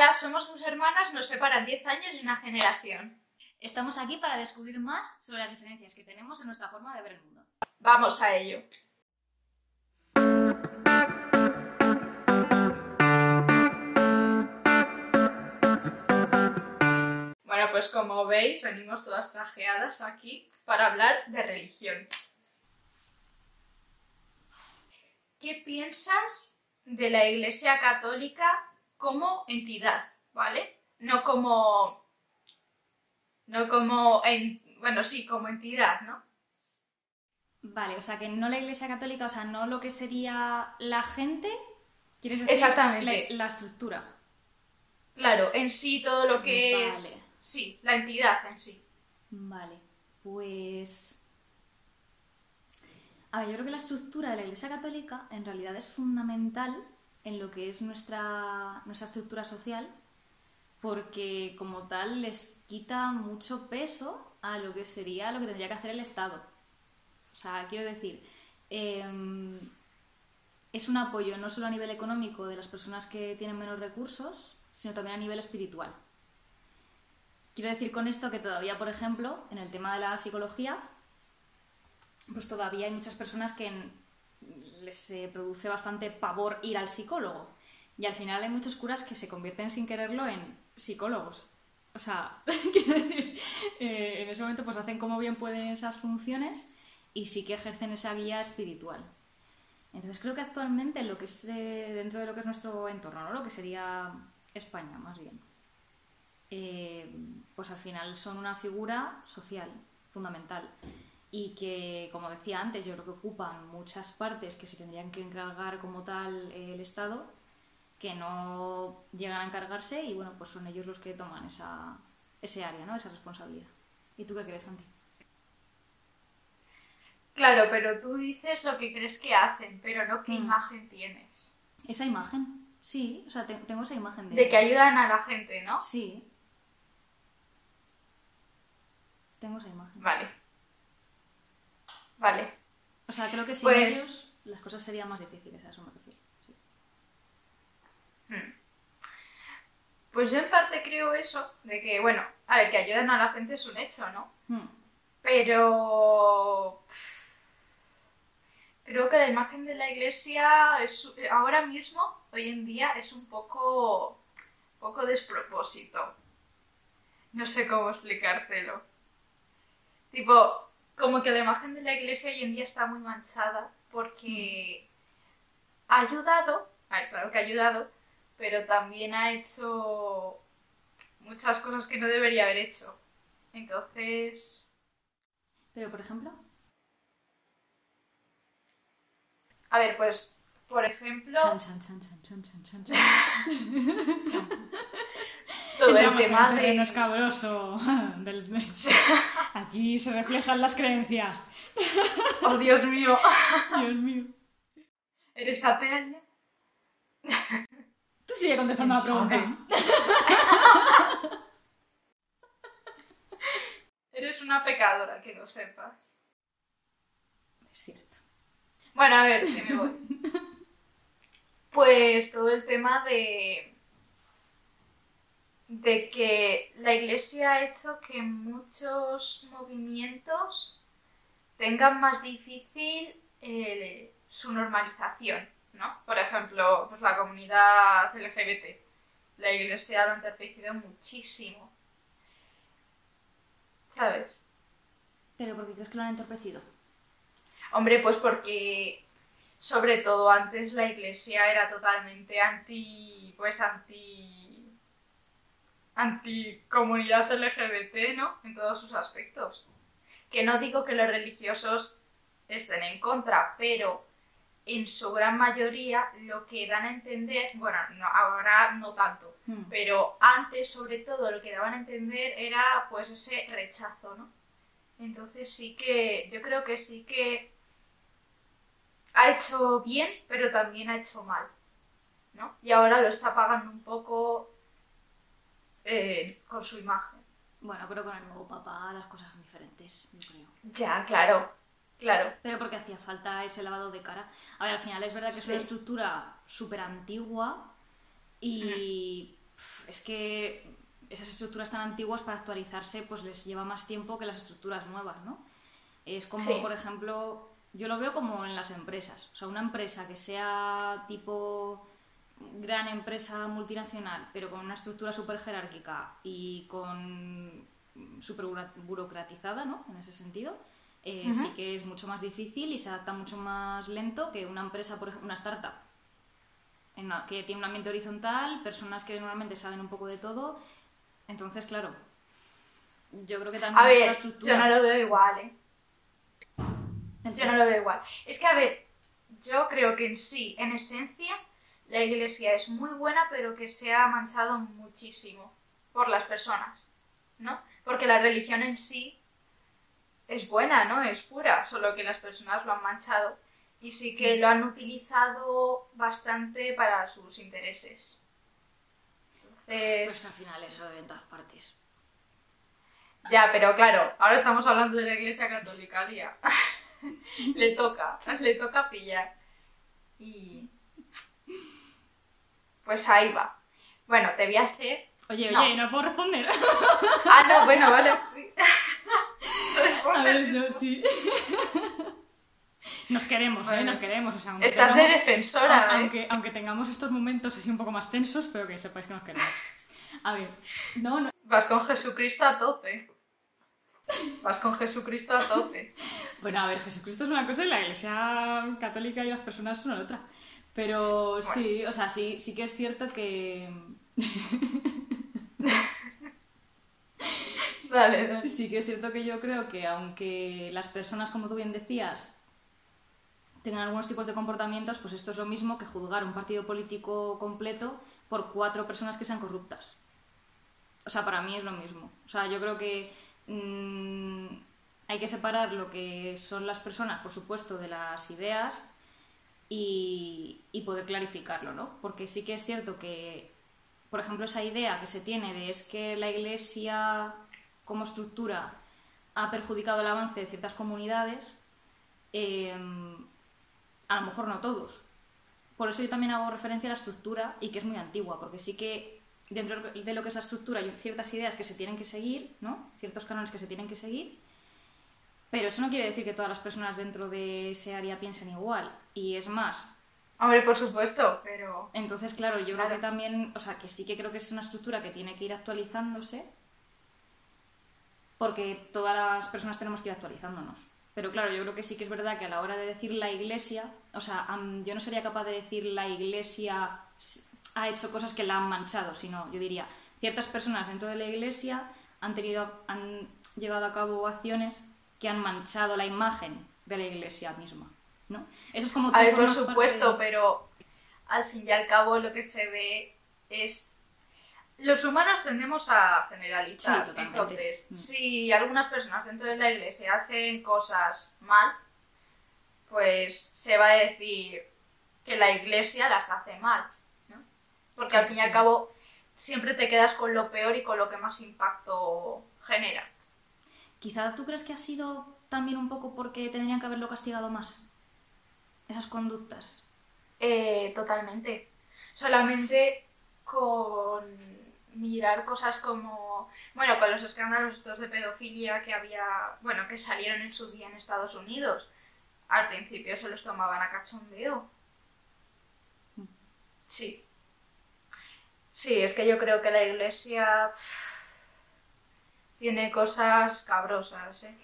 Hola, somos tus hermanas, nos separan 10 años y una generación. Estamos aquí para descubrir más sobre las diferencias que tenemos en nuestra forma de ver el mundo. Vamos a ello. Bueno, pues como veis, venimos todas trajeadas aquí para hablar de religión. ¿Qué piensas de la Iglesia Católica como entidad, ¿vale? No como. No como. en- bueno, sí, como entidad, ¿no? Vale, o sea que no la Iglesia Católica, o sea, no lo que sería la gente, ¿quieres decir? Exactamente. La, la estructura. Claro, en sí todo lo que Vale. es. Sí, la entidad en sí. Vale, pues... A ver, yo creo que la estructura de la Iglesia Católica en realidad es fundamental en lo que es nuestra, nuestra estructura social, porque como tal les quita mucho peso a lo que sería lo que tendría que hacer el Estado. O sea, quiero decir, em, es un apoyo no solo a nivel económico de las personas que tienen menos recursos, sino también a nivel espiritual. Quiero decir con esto que todavía, por ejemplo, en el tema de la psicología, pues todavía hay muchas personas que les eh, produce bastante pavor ir al psicólogo. Y al final hay muchos curas que se convierten sin quererlo en psicólogos. O sea, eh, en ese momento pues hacen como bien pueden esas funciones y sí que ejercen esa guía espiritual. Entonces creo que actualmente lo que es eh, dentro de lo que es nuestro entorno, ¿no? lo que sería España más bien, eh, pues al final son una figura social fundamental y que, como decía antes, yo creo que ocupan muchas partes que se tendrían que encargar como tal eh, el Estado, que no llegan a encargarse y bueno, pues son ellos los que toman esa, ese área, ¿no? esa responsabilidad. ¿Y tú qué crees, Santi? Claro, pero tú dices lo que crees que hacen, pero no qué Mm. imagen tienes. Esa imagen, sí, o sea, te- tengo esa imagen de... De que ayudan a la gente, ¿no? Sí. Tengo esa imagen. Vale. Vale. O sea, creo que sin Pues- ellos las cosas serían más difíciles, a eso me refiero. sí. Hmm. Pues yo en parte creo eso, de que, bueno, a ver, que ayudan a la gente es un hecho, ¿no? Hmm. Pero creo que la imagen de la iglesia es ahora mismo, hoy en día, es un poco, poco despropósito. No sé cómo explicártelo. Tipo, como que la imagen de la iglesia hoy en día está muy manchada porque ha ayudado, a ver, claro que ha ayudado, pero también ha hecho muchas cosas que no debería haber hecho. Entonces, Pero, por ejemplo, A ver, pues, por ejemplo, Chan, chan, chan, todo el Entramos en tema terreno de... escabroso. del- Aquí se reflejan las creencias. Oh, Dios mío, Dios mío. ¿eres atea? Tú sigue contestando la ¿Quién pregunta. Eres una pecadora, que lo sepas. Es cierto. Bueno, a ver, que me voy. Pues todo el tema de... de que la iglesia ha hecho que muchos movimientos tengan más difícil eh, su normalización, ¿no? Por ejemplo, pues la comunidad LGBT. La iglesia lo ha entorpecido muchísimo. ¿Sabes? Pero ¿por qué crees que lo han entorpecido? Hombre, pues porque sobre todo antes la iglesia era totalmente anti, pues anti, anti comunidad LGBT, ¿no? En todos sus aspectos. Que no digo que los religiosos estén en contra, pero en su gran mayoría lo que dan a entender, bueno, no, ahora no tanto, Hmm. pero antes sobre todo lo que daban a entender era pues ese rechazo, ¿no? Entonces sí que, yo creo que sí que ha hecho bien, pero también ha hecho mal, ¿no? Y ahora lo está pagando un poco eh, con su imagen. Bueno, pero con el nuevo papá las cosas son diferentes, yo creo. Ya, claro, claro. Pero porque hacía falta ese lavado de cara. A ver, al final es verdad que es una estructura súper antigua y es que esas estructuras tan antiguas para actualizarse pues les lleva más tiempo que las estructuras nuevas, ¿no? Es como, Sí. por ejemplo, yo lo veo como en las empresas. O sea, una empresa que sea tipo gran empresa multinacional, pero con una estructura súper jerárquica y con súper bura- burocratizada, ¿no? En ese sentido, eh, sí que es mucho más difícil y se adapta mucho más lento que una empresa, por ejemplo, una startup, en que tiene un ambiente horizontal, personas que normalmente saben un poco de todo. Entonces, claro, yo creo que también A la ver, estructura. yo no lo veo igual, ¿eh? Yo no lo veo igual. Es que, a ver, yo creo que en sí, en esencia, la iglesia es muy buena, pero que se ha manchado muchísimo por las personas, ¿no? Porque la religión en sí es buena, ¿no? Es pura, solo que las personas lo han manchado. Y sí que lo han utilizado bastante para sus intereses. Entonces... Pues al final eso en todas partes. Ya, pero claro, ahora estamos hablando de la iglesia católica, Lía. le toca, le toca pillar. Y. Pues ahí va. Bueno, te voy a hacer. Oye, No. oye, no puedo responder. Ah, no, bueno, vale, sí. A ver, sí. Nos queremos, ¿eh? Nos queremos. O sea, aunque Estás de defensora, ¿eh? aunque, aunque tengamos estos momentos así un poco más tensos, pero que sepáis que nos queremos. A ver, no, no. Vas con Jesucristo a tope. Vas con Jesucristo a tope. Bueno, a ver, Jesucristo es una cosa y la iglesia católica y las personas son otra. Pero sí, o sea, sí, sí que es cierto que. Dale, dale. Sí que es cierto que yo creo que aunque las personas, como tú bien decías, tengan algunos tipos de comportamientos, pues esto es lo mismo que juzgar un partido político completo por cuatro personas que sean corruptas. O sea, para mí es lo mismo. O sea, yo creo que mm, hay que separar lo que son las personas, por supuesto, de las ideas y, y poder clarificarlo, ¿no? Porque sí que es cierto que, por ejemplo, esa idea que se tiene de es que la Iglesia como estructura ha perjudicado el avance de ciertas comunidades, eh, a lo mejor no todos. Por eso yo también hago referencia a la estructura y que es muy antigua, porque sí que dentro de lo que es la estructura hay ciertas ideas que se tienen que seguir, ¿no? Ciertos cánones que se tienen que seguir, pero eso no quiere decir que todas las personas dentro de ese área piensen igual. Y es más, Hombre, por supuesto, pero. entonces, claro, yo creo que también, o sea, que sí que creo que es una estructura que tiene que ir actualizándose, porque todas las personas tenemos que ir actualizándonos. Pero claro, yo creo que sí que es verdad que a la hora de decir la iglesia, o sea, yo no sería capaz de decir la iglesia ha hecho cosas que la han manchado, sino yo diría, ciertas personas dentro de la iglesia han tenido, han llevado a cabo acciones que han manchado la imagen de la iglesia misma, ¿no? Eso es como A ver, por supuesto, de- pero al fin y al cabo lo que se ve es... Los humanos tendemos a generalizar. Sí, totalmente. Entonces, Mm. si algunas personas dentro de la iglesia hacen cosas mal, pues se va a decir que la iglesia las hace mal. Porque al fin y al cabo siempre te quedas con lo peor y con lo que más impacto genera. Quizá tú crees que ha sido también un poco porque tendrían que haberlo castigado más. Esas conductas. Eh, totalmente. Solamente con mirar cosas como, bueno, con los escándalos estos de pedofilia que había, bueno, que salieron en su día en Estados Unidos. Al principio se los tomaban a cachondeo. Sí. Sí, es que yo creo que la iglesia tiene cosas cabrosas, ¿eh?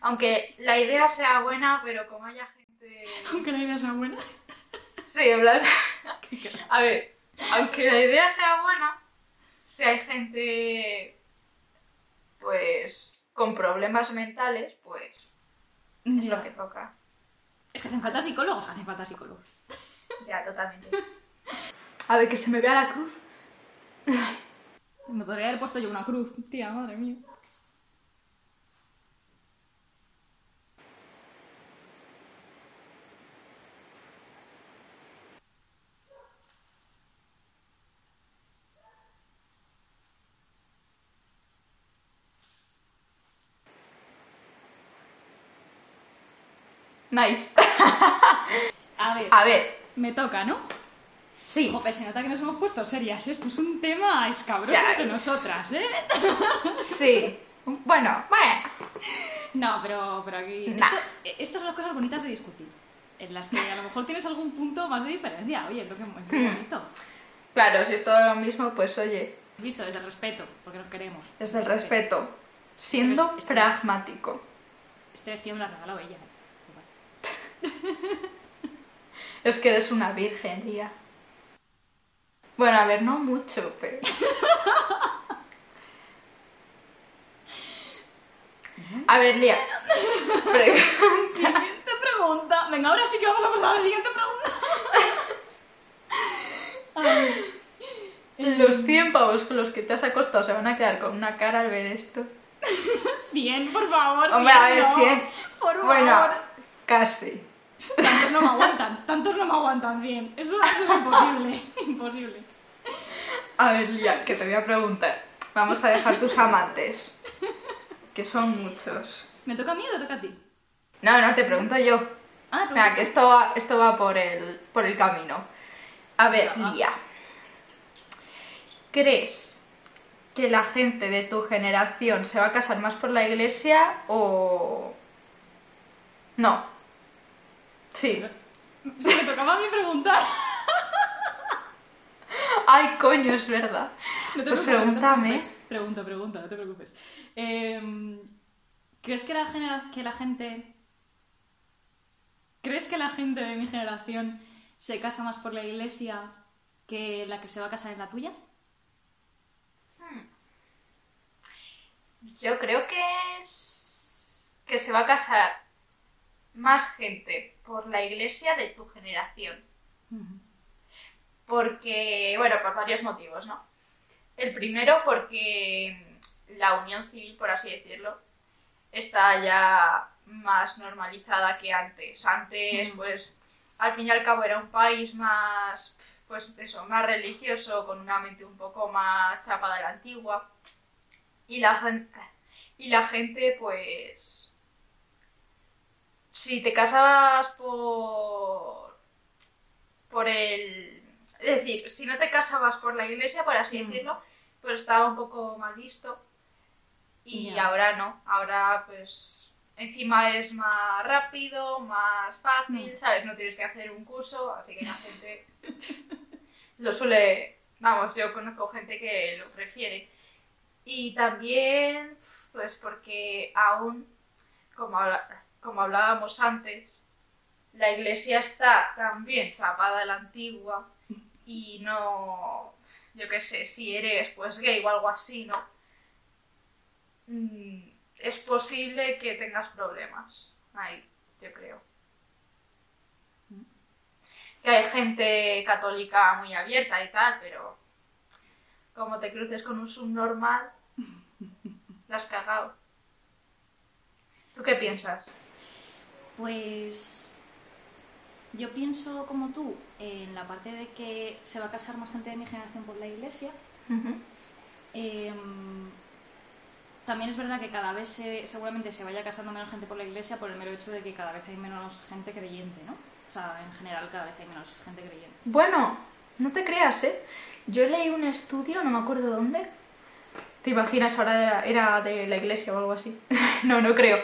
Aunque la idea sea buena, pero como haya gente... Aunque la idea sea buena. Sí, en plan. A ver, aunque la idea sea buena, si hay gente, pues, con problemas mentales, pues, es lo que toca. Es que hacen falta psicólogos, hacen falta psicólogos. Ya, totalmente. A ver, que se me vea la cruz. Me podría haber puesto yo una cruz, tía, madre mía. Nice. A ver, A ver, me toca, ¿no? Sí. Jope, se nota que nos hemos puesto serias. Esto es un tema escabroso Ya. entre nosotras, ¿eh? Sí. Bueno, bueno. No, pero, pero aquí... Nah. esto- eh, estas son las cosas bonitas de discutir. En las que a lo mejor tienes algún punto más de diferencia. Oye, lo que es muy Hmm. bonito. Claro, si es todo lo mismo, pues oye, Visto, desde el respeto, porque nos queremos. desde el respeto, siendo Este- este- pragmático. Este vestido me lo ha regalado ella. Es que eres una virgen, Lía. Bueno, a ver, no mucho, pero... A ver, Lía. Pregunta. Siguiente pregunta. Venga, ahora sí que vamos a pasar a la siguiente pregunta. A ver. Los 100 pavos con los que te has acostado se van a quedar con una cara al ver esto. Bien, por favor. Hombre, a ver, no. 100. Por favor. Bueno, casi. Tantos no me aguantan. Tantos no me aguantan bien. Eso, eso es imposible. Imposible. A ver, Lía, que te voy a preguntar. Vamos a dejar tus amantes. Que son muchos. ¿Me toca a mí o te toca a ti? No, no, te pregunto yo. Ah, Mira, que esto va, esto va por, el, por el camino. A ver. Lía. ¿Crees que la gente de tu generación se va a casar más por la iglesia o...? No. Sí. Se me tocaba a mí preguntar. Ay, coño, es verdad. No te Pues no pregúntame. Pregunta, pregunta, no te preocupes. Em, ¿Crees que la, que la gente... ¿Crees que la gente de mi generación se casa más por la iglesia que la que se va a casar en la tuya? Yo creo que es... que se va a casar más gente por la iglesia de tu generación. Porque, bueno, por varios motivos, ¿no? El primero porque la unión civil, por así decirlo, está ya más normalizada que antes. Antes, pues, al fin y al cabo era un país más, pues eso, más religioso, con una mente un poco más chapada de la antigua. Y la gente, y la gente pues, si te casabas por, por el, es decir, si no te casabas por la iglesia, por así Mm. decirlo, pues estaba un poco mal visto. Y ahora no, ahora pues encima es más rápido, más fácil, Mm. ¿sabes? No tienes que hacer un curso, así que la gente lo suele, vamos, yo conozco gente que lo prefiere. Y también, pues porque aún, como, habla- como hablábamos antes, la iglesia está también chapada a la antigua y no, yo qué sé, si eres pues gay o algo así, ¿no? Mm, Es posible que tengas problemas ahí, yo creo. Que hay gente católica muy abierta y tal, pero como te cruces con un subnormal, la has cagado. ¿Tú qué piensas? Pues yo pienso como tú en la parte de que se va a casar más gente de mi generación por la iglesia. Em, también es verdad que cada vez se- seguramente se vaya casando menos gente por la iglesia por el mero hecho de que cada vez hay menos gente creyente, ¿no? O sea, en general cada vez hay menos gente creyente. Bueno, no te creas, ¿eh? Yo leí un estudio, no me acuerdo dónde. ¿Te imaginas ahora era, era de la iglesia o algo así? no, no creo.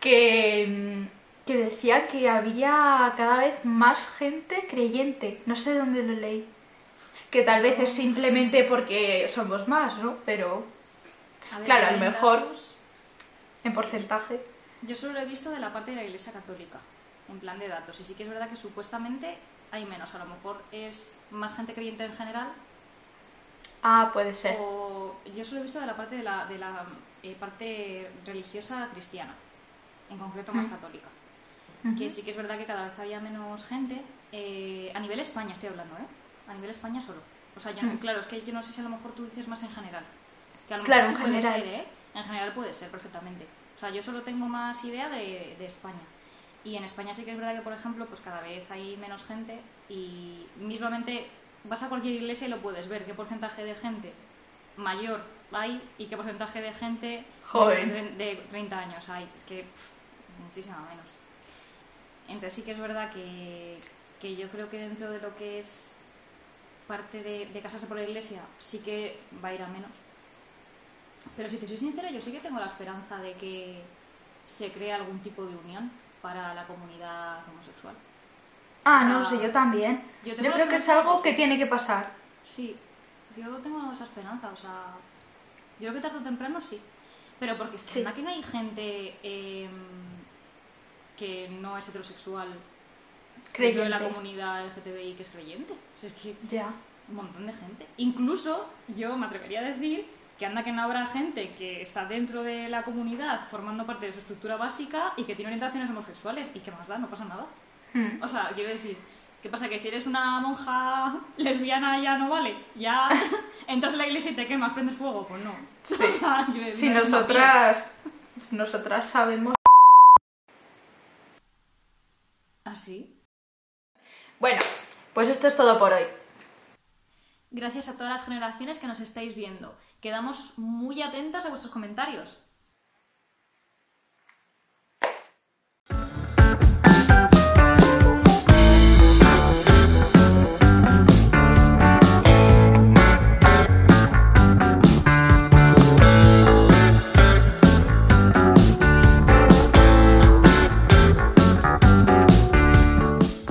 Que, mm, que decía que había cada vez más gente creyente. No sé dónde lo leí. Que tal vez es simplemente porque somos más, ¿no? Pero A ver, Claro, a lo mejor- datos- en porcentaje. Yo solo lo he visto de la parte de la iglesia católica, en plan de datos. Y sí que es verdad que supuestamente hay menos. A lo mejor es más gente creyente en general Ah, puede ser. O yo solo he visto de la parte de la, de la eh, parte religiosa cristiana, en concreto más Mm. católica. Que sí que es verdad que cada vez había menos gente. eh, a nivel España estoy hablando, ¿eh? A nivel España solo. O sea, yo no- Mm. claro, es que yo no sé si a lo mejor tú dices más en general. Que a lo Claro, mejor sí en puede general. ser, ¿eh? En general puede ser perfectamente. O sea, yo solo tengo más idea de, de España. Y en España sí que es verdad que, por ejemplo, pues cada vez hay menos gente y mismamente vas a cualquier iglesia y lo puedes ver, qué porcentaje de gente mayor hay y qué porcentaje de gente Joven. de, de 30 años hay. Es que pff, muchísima menos. Sí que es verdad que, que yo creo que dentro de lo que es parte de, de casarse por la iglesia sí que va a ir a menos. Pero si te soy sincera, yo sí que tengo la esperanza de que se cree algún tipo de unión para la comunidad homosexual. Ah, O sea, no sé, yo también. yo Yo, creo que es algo que que sí. tiene que pasar. Sí, yo tengo esa esperanza, o sea, yo creo que tarde o temprano sí. Pero porque Sí. anda que no hay gente em, que no es heterosexual dentro de la Creyente. comunidad LGTBI que es creyente. O sea, es que Ya. un montón de gente. Incluso yo me atrevería a decir que anda que no habrá gente que está dentro de la comunidad formando parte de su estructura básica y que tiene orientaciones homosexuales y que más da, no pasa nada. Hmm. O sea, quiero decir, ¿qué pasa? Que si eres una monja lesbiana ya no vale, ya entras en la iglesia y te quemas, prendes fuego, pues no. Sí. O sea, quiero decir, Si nosotras, si nosotras sabemos... tía. ¿Ah, sí? Bueno, pues esto es todo por hoy. Gracias a todas las generaciones que nos estáis viendo. Quedamos muy atentas a vuestros comentarios.